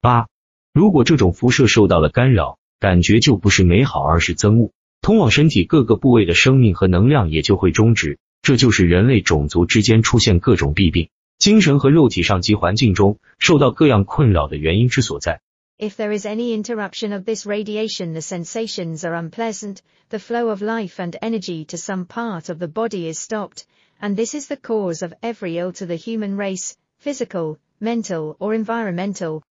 八，如果这种辐射受到了干扰，感觉就不是美好，而是憎恶，通往身体各个部位的生命和能量也就会终止。这就是人类种族之间出现各种弊病，精神和肉体上及环境中受到各样困扰的原因之所在。If there is any interruption of this radiation, the sensations are unpleasant, the flow of life and energy to some part of the body is stopped, and this is the cause of every ill to the human race, physical, mental or environmental.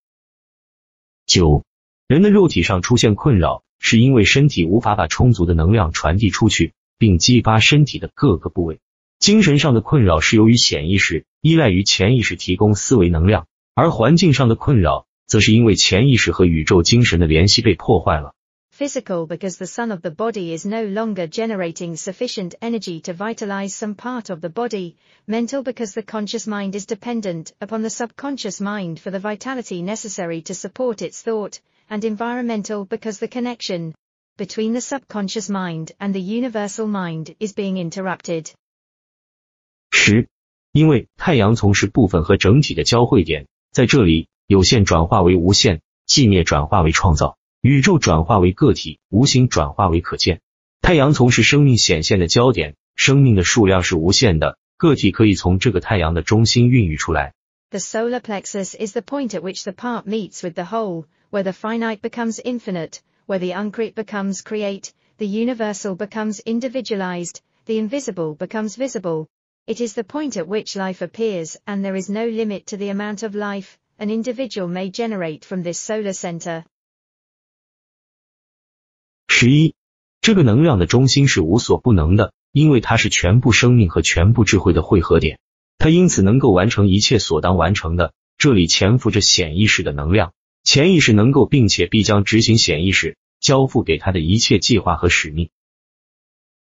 九，人的肉体上出现困扰，是因为身体无法把充足的能量传递出去，并激发身体的各个部位。精神上的困扰是由于潜意识依赖于潜意识提供思维能量，而环境上的困扰。则是因为潜意识和宇宙精神的联系被破坏了。Physical because the sun of the body is no longer generating sufficient energy to vitalize some part of the body. Mental because the conscious mind is dependent upon the subconscious mind for the vitality necessary to support its thought. And environmental because the connection between the subconscious mind and the universal mind is being interrupted. 十，因为太阳从事部分和整体的交汇点，在这里。有限转化为无限，寂灭转化为创造， 宇宙转化为个体，无形转化为可见。太阳丛是生命显现的焦点，生命的数量是无限的，个体可以从这个太阳的中心孕育出来。The solar plexus is the point at which the part meets with the whole, where the finite becomes infinite, where the uncreate becomes create, the universal becomes individualized, the invisible becomes visible. It is the point at which life appears, and there is no limit to the amount of life an individual may generate from this solar center. 十一，这个能量的中心是无所不能的，因为它是全部生命和全部智慧的汇合点，它因此能够完成一切所当完成的。这里潜伏着显意识的能量，潜意识能够并且必将执行显意识交付给他的一切计划和使命。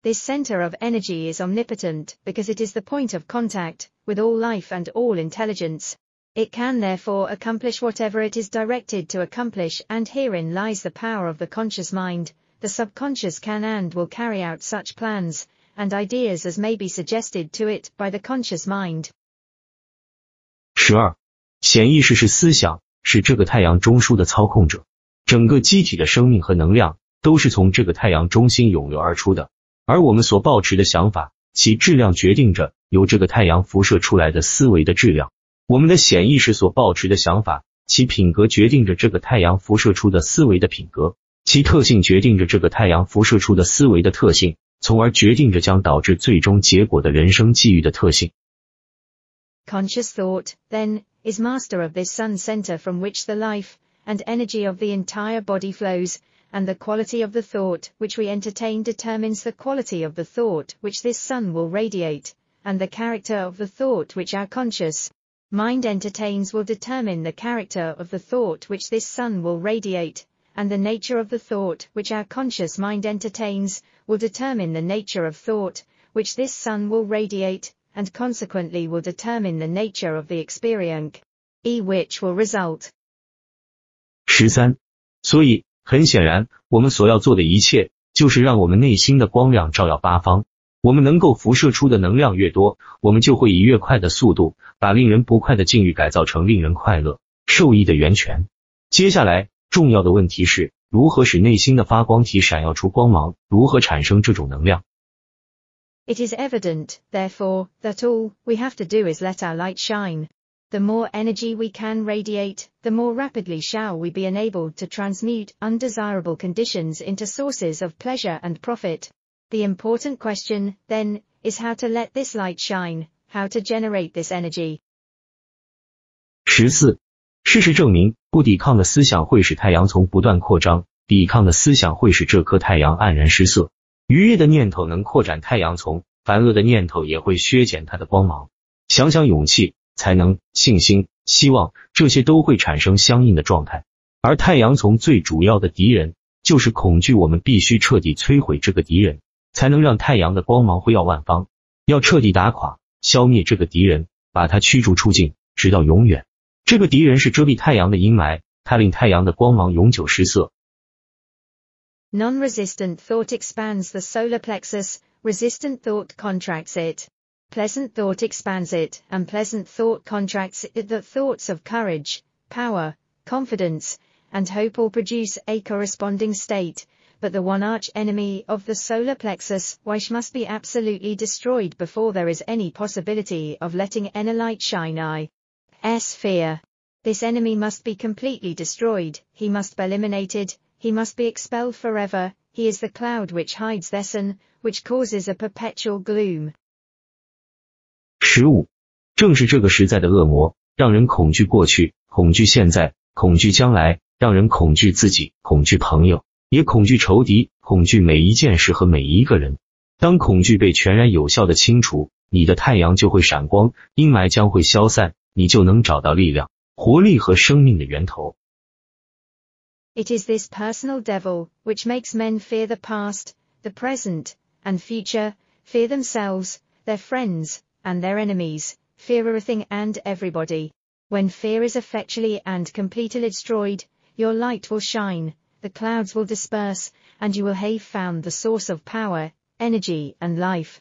This center of energy is omnipotent because it is the point of contact with all life and all intelligence. It can therefore accomplish whatever it is directed to accomplish and herein lies the power of the conscious mind. The subconscious can and will carry out such plans and ideas as may be suggested to it by the conscious mind. 十二，潜意识是思想，是这个太阳中枢的操控者。整个机体的生命和能量都是从这个太阳中心涌流而出的，而我们所抱持的想法，其质量决定着由这个太阳辐射出来的思维的质量。我们的显意识所抱持的想法，其品格决定着这个太阳辐射出的思维的品格，其特性决定着这个太阳辐射出的思维的特性，从而决定着将导致最终结果的人生际遇的特性。Conscious thought, then, is master of this sun center from which the life and energy of the entire body flows, and the quality of the thought which we entertain determines the quality of the thought which this sun will radiate, and the character of the thought which our conscious mind entertains will determine the character of the thought which this sun will radiate, and the nature of the thought which our conscious mind entertains will determine the nature of thought which this sun will radiate, and consequently will determine the nature of the experience, e which will result. 十三，所以很显然，我们所要做的一切，就是让我们内心的光亮照耀八方。我们能够辐射出的能量越多，我们就会以越快的速度把令人不快的境遇改造成令人快乐、受益的源泉。接下来 重要的问题是如何使内心的发光体闪耀出光芒，如何产生这种能量。It is evident, therefore, that all we have to do is let our light shine. The more energy we can radiate, the more rapidly shall we be enabled to transmute undesirable conditions into sources of pleasure and profit. The important question, then, is how to let this light shine, how to generate this energy. 十四， 事实证明，不抵抗的思想会使太阳从不断扩张，抵抗的思想会使这颗太阳黯然失色。愉悦的念头能扩展太阳丛，烦恶的念头也会削减它的光芒。想想勇气、才能、信心、希望，这些都会产生相应的状态。而太阳丛最主要的敌人就是恐惧，我们必须彻底摧毁这个敌人。才能让太阳的光芒辉耀万方。要彻底打垮、消灭这个敌人，把他驱逐出境，直到永远。这个敌人是遮蔽太阳的阴霾，它令太阳的光芒永久失色。Non-resistant thought expands the solar plexus, resistant thought contracts it. Pleasant thought expands it, and pleasant thought contracts it. The thoughts of courage, power, confidence, and hope all produce a corresponding state, but the one arch enemy of the solar plexus, wish must be absolutely destroyed before there is any possibility of letting any light shine I. S fear. This enemy must be completely destroyed, he must be eliminated, he must be expelled forever, he is the cloud which hides the sun, which causes a perpetual gloom. 十五，正是这个时代的恶魔，让人恐惧过去，恐惧现在，恐惧将来，让人恐惧自己，恐惧朋友，也恐惧仇敌，恐惧每一件事和每一个人。当恐惧被全然有效的清除，你的太阳就会闪光，阴霾将会消散，你就能找到力量、活力和生命的源头。It is this personal devil which makes men fear the past, the present, and future, fear themselves, their friends, and their enemies, fear everything and everybody. When fear is effectually and completely destroyed, your light will shine, the clouds will disperse, and you will have found the source of power, energy, and life.